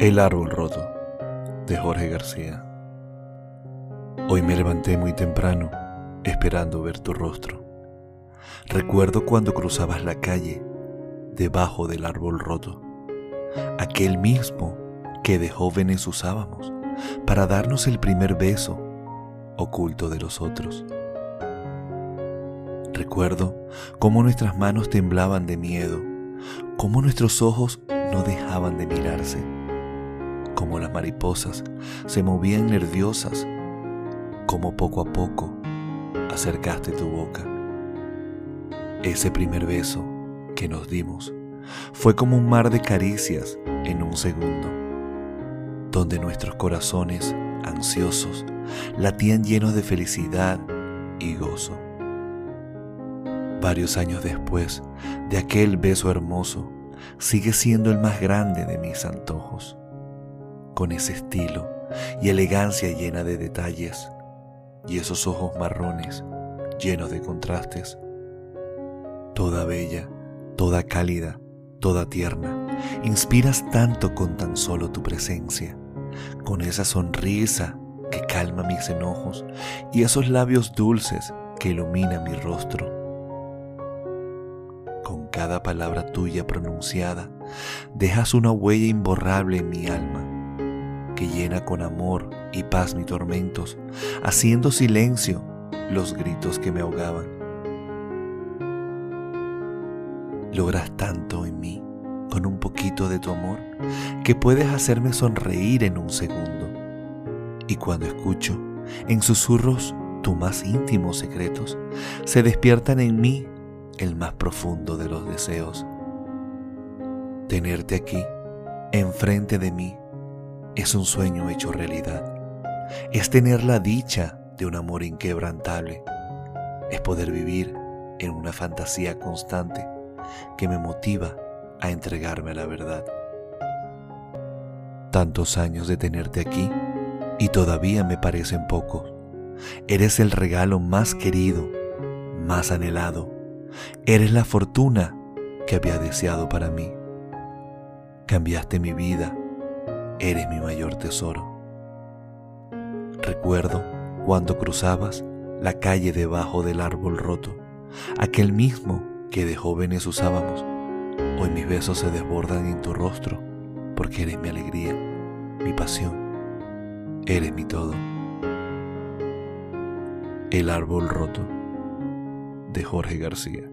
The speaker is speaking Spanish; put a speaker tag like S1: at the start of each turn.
S1: El árbol roto de Jorge García. Hoy me levanté muy temprano esperando ver tu rostro. Recuerdo cuando cruzabas la calle debajo del árbol roto, aquel mismo que de jóvenes usábamos para darnos el primer beso oculto de los otros. Recuerdo cómo nuestras manos temblaban de miedo, cómo nuestros ojos no dejaban de mirarse como las mariposas se movían nerviosas, como poco a poco acercaste tu boca. Ese primer beso que nos dimos fue como un mar de caricias en un segundo, donde nuestros corazones ansiosos latían llenos de felicidad y gozo. Varios años después de aquel beso hermoso, sigue siendo el más grande de mis antojos con ese estilo y elegancia llena de detalles y esos ojos marrones llenos de contrastes. Toda bella, toda cálida, toda tierna, inspiras tanto con tan solo tu presencia, con esa sonrisa que calma mis enojos y esos labios dulces que iluminan mi rostro. Con cada palabra tuya pronunciada, dejas una huella imborrable en mi alma que llena con amor y paz mis tormentos, haciendo silencio los gritos que me ahogaban. Logras tanto en mí con un poquito de tu amor que puedes hacerme sonreír en un segundo. Y cuando escucho en susurros tus más íntimos secretos, se despiertan en mí el más profundo de los deseos. Tenerte aquí, enfrente de mí, es un sueño hecho realidad. Es tener la dicha de un amor inquebrantable. Es poder vivir en una fantasía constante que me motiva a entregarme a la verdad. Tantos años de tenerte aquí y todavía me parecen pocos. Eres el regalo más querido, más anhelado. Eres la fortuna que había deseado para mí. Cambiaste mi vida eres mi mayor tesoro. Recuerdo cuando cruzabas la calle debajo del árbol roto, aquel mismo que de jóvenes usábamos. Hoy mis besos se desbordan en tu rostro, porque eres mi alegría, mi pasión, eres mi todo. El árbol roto de Jorge García.